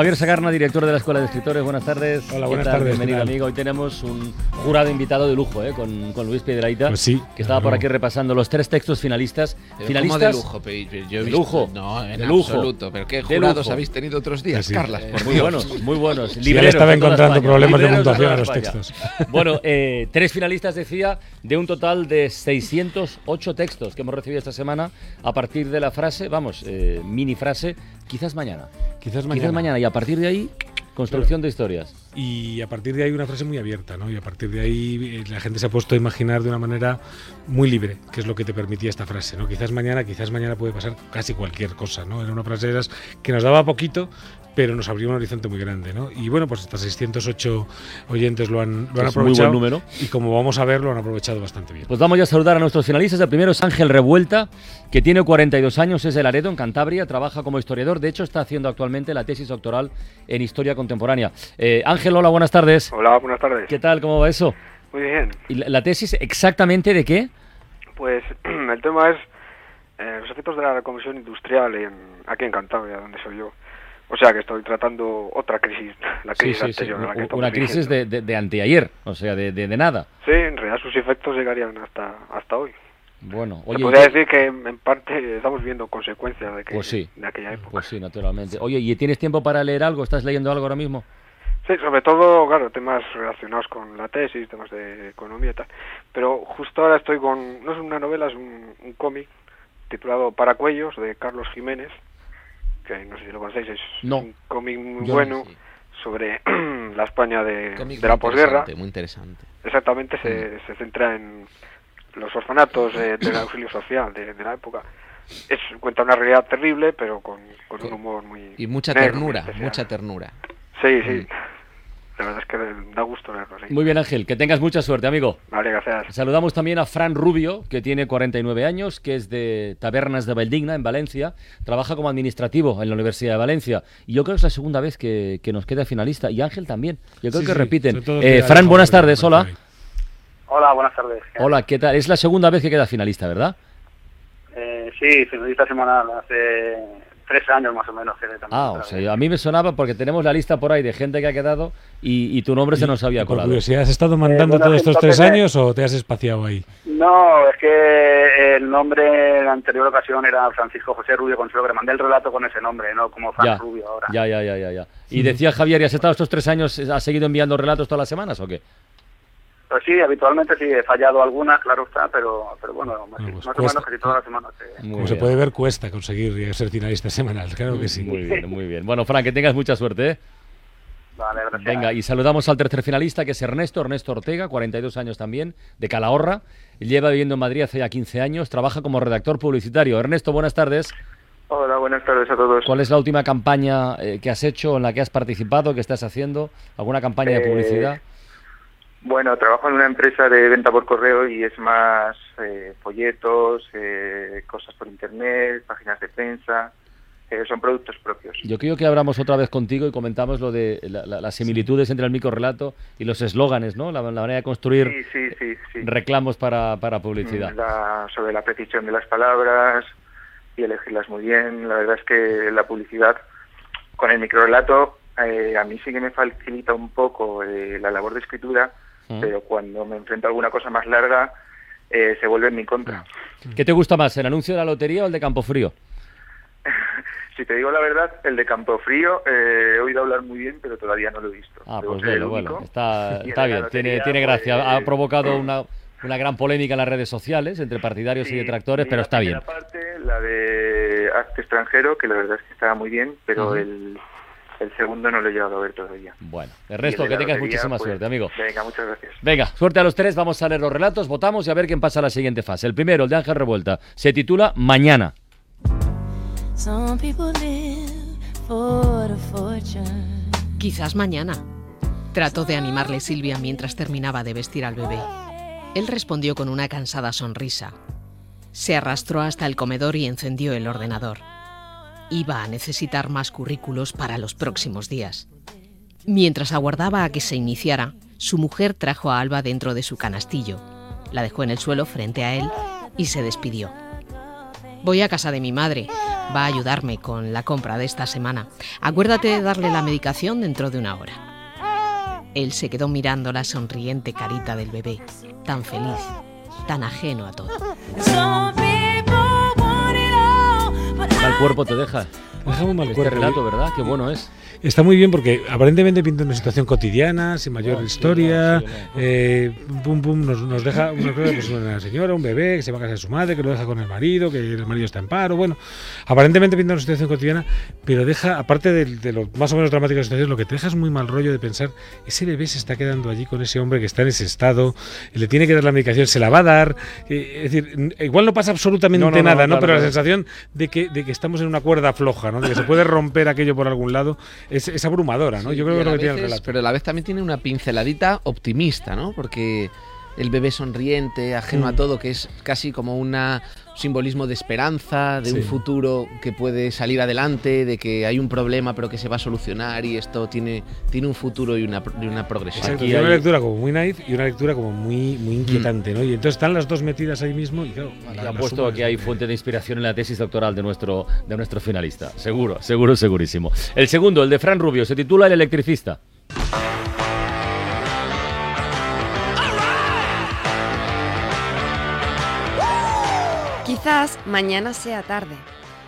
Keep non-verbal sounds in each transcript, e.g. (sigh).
Javier Sagarna, director de la Escuela de Escritores, buenas tardes. Hola, buenas tardes. Bienvenido, amigo. Hoy tenemos un jurado invitado de lujo, ¿eh? con, con Luis Piedraita, Pues sí, que estaba por aquí repasando los tres textos finalistas. Pero finalistas ¿cómo de lujo, yo he De visto- lujo, No, en de lujo, absoluto. Pero qué jurados habéis tenido otros días, Sí. Carlas. Eh, muy buenos, muy buenos. Sí, Libreros estaba encontrando problemas de puntuación a los textos. Bueno, eh, tres finalistas, decía, de un total de 608 textos que hemos recibido esta semana a partir de la frase, vamos, eh, mini frase, quizás mañana. Quizás mañana. Quizás mañana. Y a partir de ahí, construcción de historias. Y a partir de ahí una frase muy abierta, ¿no? Y a partir de ahí eh, la gente se ha puesto a imaginar de una manera muy libre, que es lo que te permitía esta frase, ¿no? Quizás mañana, quizás mañana puede pasar casi cualquier cosa, ¿no? Era una frase de que nos daba poquito, pero nos abrió un horizonte muy grande, ¿no? Y bueno, pues hasta 608 oyentes lo han, lo han es muy aprovechado. buen número. Y como vamos a ver, lo han aprovechado bastante bien. Pues vamos ya a saludar a nuestros finalistas. El primero es Ángel Revuelta, que tiene 42 años, es de Laredo, en Cantabria, trabaja como historiador. De hecho, está haciendo actualmente la tesis doctoral en historia contemporánea. Eh, Ángel, hola, buenas tardes. Hola, buenas tardes. ¿Qué tal? ¿Cómo va eso? Muy bien. ¿Y la, la tesis exactamente de qué? Pues (clears throat) el tema es eh, los efectos de la reconversión industrial en, aquí en Cantabria, donde soy yo. O sea que estoy tratando otra crisis, la crisis anterior a la que Una crisis de, de- de anteayer, o sea, de, de- nada. Sí, en realidad sus efectos llegarían hasta hasta hoy. Bueno, Se oye, podría ¿y qué- decir que en parte estamos viendo consecuencias de, que, Pues sí. de aquella época. Pues sí, naturalmente. Oye, ¿y tienes tiempo para leer algo? ¿Estás leyendo algo ahora mismo? Sí, sobre todo, claro, temas relacionados con la tesis, temas de economía y tal. Pero justo ahora estoy con, no es una novela, es un, un cómic titulado Paracuellos de Carlos Jiménez, que no sé si lo conocéis, es No. un cómic muy Yo bueno sí. sobre (clears throat) la España de, de la posguerra. Muy interesante. Exactamente, se, se centra en los orfanatos eh, del (clears throat) auxilio social de, de la época. Es cuenta una realidad terrible, pero con, con un humor muy... Y mucha negro, ternura, mucha ternura. Sí, sí. La verdad es que da gusto leerlo, sí. Muy bien, Ángel. Que tengas mucha suerte, amigo. Vale, gracias. Saludamos también a Fran Rubio, que tiene 49 años, que es de Tabernas de Valdigna, en Valencia. Trabaja como administrativo en la Universidad de Valencia. Y yo creo que es la segunda vez que, que nos queda finalista. Y Ángel también. Yo creo Sí, que sí, repiten. Eh, Fran, buenas tardes. Hola. Hola, buenas tardes. Hola, ¿qué tal? Es la segunda vez que queda finalista, ¿verdad? Eh, sí, finalista semanal hace tres años más o menos. Que también Ah, o sea, a mí me sonaba porque tenemos la lista por ahí de gente que ha quedado y, y tu nombre se nos había por colado. curiosidad, ¿has estado mandando bueno, todos estos tres eh, años o te has espaciado ahí? No, es que el nombre en la anterior ocasión era Francisco José Rubio Consuelo, que le mandé el relato con ese nombre, no como Fran Ya, Rubio ahora. ya, ya, ya, ya, ya. Y decía Javier, ¿y has estado estos tres años, has seguido enviando relatos todas las semanas o qué? Pues sí, habitualmente sí, he fallado algunas, claro está, pero, pero bueno, más, pues más o menos casi todas las semanas. eh. Como se puede ver, cuesta conseguir ser finalista semanal, claro que sí. Muy bien, muy bien. (laughs) Bueno, Fran, que tengas mucha suerte, ¿eh? Vale, gracias. Venga, y saludamos al tercer finalista, que es Ernesto, Ernesto Ortega, 42 años también, de Calahorra. Lleva viviendo en Madrid hace ya 15 años, trabaja como redactor publicitario. Ernesto, buenas tardes. Hola, buenas tardes a todos. ¿Cuál es la última campaña eh, que has hecho, en la que has participado, que estás haciendo? ¿Alguna campaña de Eh, publicidad? Bueno, trabajo en una empresa de venta por correo y es más eh, folletos, eh, cosas por internet, páginas de prensa, eh, son productos propios. Yo creo que hablamos otra vez contigo y comentamos lo de la- la- las similitudes entre el microrelato y los eslóganes, ¿no? La, la manera de construir Sí, sí, sí, reclamos para, para publicidad. Sobre la precisión de las palabras y elegirlas muy bien. La verdad es que la publicidad con el microrelato eh, a mí sí que me facilita un poco eh, la labor de escritura, Mm. pero cuando me enfrento a alguna cosa más larga eh, se vuelve en mi contra. ¿Qué te gusta más, el anuncio de la lotería o el de Campofrío? (laughs) Si te digo la verdad, el de Campofrío eh, he oído hablar muy bien, pero todavía no lo he visto. Ah, Debo pues bueno, está, la bien, tiene, lotería, tiene gracia. pues, Ha provocado (clears throat) una, una gran polémica en las redes sociales entre partidarios y detractores, pero la está bien. primera parte, la de arte extranjero, que la verdad es que estaba muy bien, pero el, el segundo no lo he llegado a ver todavía. Bueno, el que de la tengas lotería, muchísima pues, suerte, amigo. Venga, muchas gracias. Venga, suerte a los tres, vamos a leer los relatos, votamos y a ver quién pasa a la siguiente fase. El primero, el de Ángel Revuelta, se titula Mañana. Some people live for a fortune. Quizás mañana. Trató de animarle Silvia mientras terminaba de vestir al bebé. Él respondió con una cansada sonrisa. Se arrastró hasta el comedor y encendió el ordenador. Iba a necesitar más currículos para los próximos días. Mientras aguardaba a que se iniciara, su mujer trajo a Alba dentro de su canastillo, la dejó en el suelo frente a él y se despidió. Voy a casa de mi madre. Va a ayudarme con la compra de esta semana. Acuérdate de darle la medicación dentro de una hora. Él se quedó mirando la sonriente carita del bebé, tan feliz, tan ajeno a todo. Cuerpo te deja. Muy mal Este relato, ¿verdad? Qué bueno es. Está muy bien porque aparentemente pinta una situación cotidiana, sin mayor No, sí, historia. no, sí, no. eh, pum, pum, nos, nos deja una, pues una señora, un bebé que se va a casa de su madre, que lo deja con el marido, que el marido está en paro. Bueno, aparentemente pinta una situación cotidiana, pero deja, aparte de, de lo más o menos dramático de la situación, lo que te deja es muy mal rollo de pensar: ese bebé se está quedando allí con ese hombre que está en ese estado, le tiene que dar la medicación, se la va a dar. eh, es decir, igual no pasa absolutamente nada, ¿no? claro, pero la sensación de que, de que estamos en una cuerda floja, ¿no? De que se puede romper aquello por algún lado, es, es abrumadora, ¿no? Sí, Yo creo que es lo que tiene el relato. Pero a la vez también tiene una pinceladita optimista, ¿no? Porque el bebé sonriente, ajeno a Mm. todo, que es casi como una- un simbolismo de esperanza, de Sí. un futuro que puede salir adelante, de que hay un problema pero que se va a solucionar y esto tiene, tiene un futuro y una, y una progresión. Exacto, Aquí una lectura como muy naif y una lectura como muy, muy inquietante, ¿no? Y entonces están las dos metidas ahí mismo y claro, Y la- ha la puesto suma que hay fuente de inspiración en la tesis doctoral de nuestro, de nuestro finalista. Seguro, seguro, segurísimo. El segundo, el de Fran Rubio, se titula El electricista. Quizás mañana sea tarde.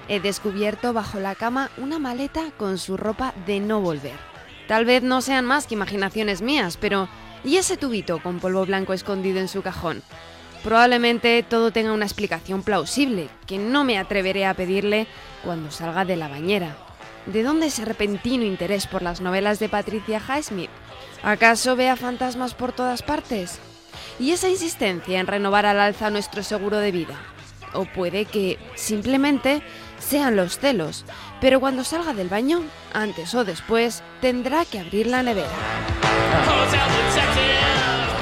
He descubierto bajo la cama una maleta con su ropa de no volver. Tal vez no sean más que imaginaciones mías, pero ¿y ese tubito con polvo blanco escondido en su cajón? Probablemente todo tenga una explicación plausible, que no me atreveré a pedirle cuando salga de la bañera. ¿De dónde ese repentino interés por las novelas de Patricia Highsmith? ¿Acaso vea fantasmas por todas partes? ¿Y esa insistencia en renovar al alza nuestro seguro de vida? O puede que simplemente sean los celos, pero cuando salga del baño, antes o después, tendrá que abrir la nevera.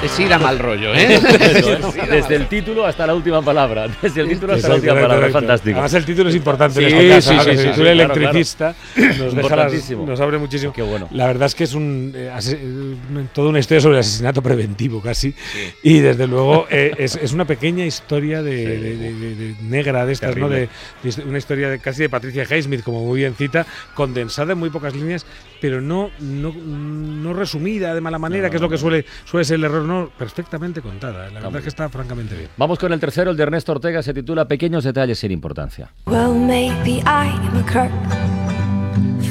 Es ir a mal rollo, ¿eh? (laughs) Desde el título hasta la última palabra. Desde el título hasta la última palabra. Fantástico. Además el título es importante Sí, en caso, sí, sí, sí, sí, titule claro, electricista, nos deja las- nos abre muchísimo. Qué bueno. La verdad es que es un eh, eh, toda una historia sobre el asesinato preventivo casi y desde luego eh, es, es una pequeña historia de, de- de- de- de negra de estas, ¿no? De, una historia de, casi de Patricia Highsmith, como muy bien cita, condensada en muy pocas líneas, pero no, no, no resumida de mala manera, No, que es lo que suele, suele ser el error, no, perfectamente contada. La verdad es que está francamente bien. Vamos con el tercero, el de Ernesto Ortega, se titula Pequeños detalles sin importancia. Well, maybe I am a crook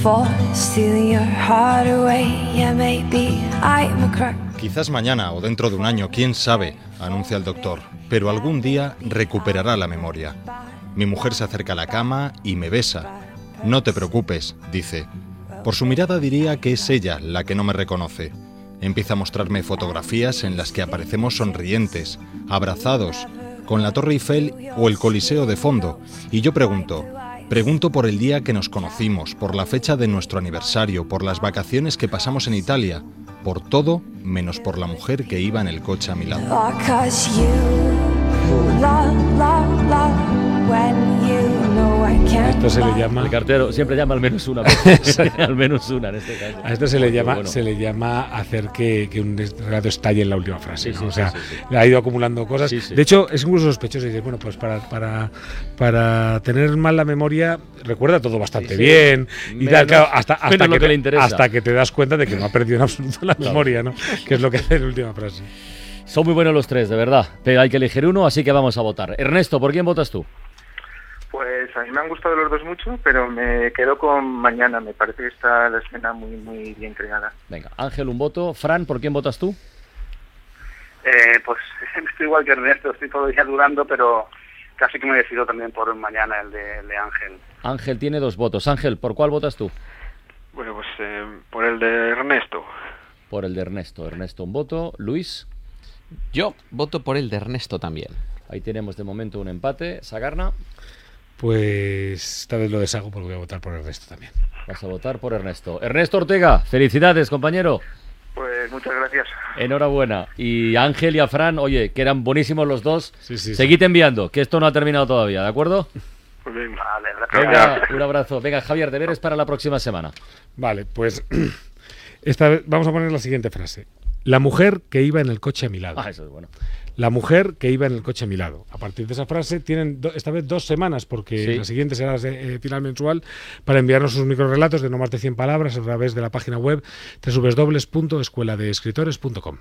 for stealing your heart away. Yeah, maybe I am a crook. Quizás mañana o dentro de un año, quién sabe, anuncia el doctor, pero algún día recuperará la memoria. Mi mujer se acerca a la cama y me besa. No te preocupes, dice. Por su mirada diría que es ella la que no me reconoce. Empieza a mostrarme fotografías en las que aparecemos sonrientes, abrazados, con la Torre Eiffel o el Coliseo de fondo, y yo pregunto, Pregunto por el día que nos conocimos, por la fecha de nuestro aniversario, por las vacaciones que pasamos en Italia, por todo menos por la mujer que iba en el coche a mi lado. Esto se le llama El cartero siempre llama al menos una (laughs) vez. (laughs) al menos una en este caso. A esto se le llama, bueno. se le llama hacer que, que un relato estalle en la última frase. Sí, ¿no? sí, o sea, sí, ha ido acumulando cosas. De hecho, es incluso sospechoso. Dices, bueno, pues para, para, para tener mal la memoria, recuerda todo bastante bien. Y tal, claro, hasta, hasta, que que te, le interesa. hasta que te das cuenta de que no ha perdido en absoluto la memoria, ¿no? Que es lo que hace en la última frase. Son muy buenos los tres, de verdad. Pero hay que elegir uno, así que vamos a votar. Ernesto, ¿por quién votas tú? Pues a mí me han gustado los dos mucho, pero me quedo con mañana. Me parece que está la escena muy, muy bien creada. Venga, Ángel, un voto. Fran, ¿por quién votas tú? Eh, pues (laughs) estoy igual que Ernesto, estoy todavía dudando, pero casi que me decido también por mañana el de, el de Ángel. Ángel tiene dos votos. Ángel, ¿por cuál votas tú? Bueno, pues eh, por el de Ernesto. Por el de Ernesto. Ernesto, un voto. Luis. Yo voto por el de Ernesto también. Ahí tenemos de momento un empate. Sagarna, Pues esta vez lo deshago porque voy a votar por el resto también. vas a votar por Ernesto. Ernesto Ortega, felicidades, compañero. Pues muchas gracias. Enhorabuena. Y Ángel y a Fran, oye, que eran buenísimos los dos. Sí, sí, sí. Seguid enviando, que esto no ha terminado todavía, ¿de acuerdo? Pues bien. Vale, gracias. Venga, un abrazo. Venga, Javier, deberes para la próxima semana. Vale, pues (clears throat) esta vez vamos a poner la siguiente frase. La mujer que iba en el coche a mi lado. Ah, eso es bueno. La mujer que iba en el coche a mi lado. A partir de esa frase tienen do- esta vez dos semanas, porque Sí. la siguiente será eh, final mensual, para enviarnos sus microrelatos de no más de 100 palabras a través de la página web www.escueladeescritores.com.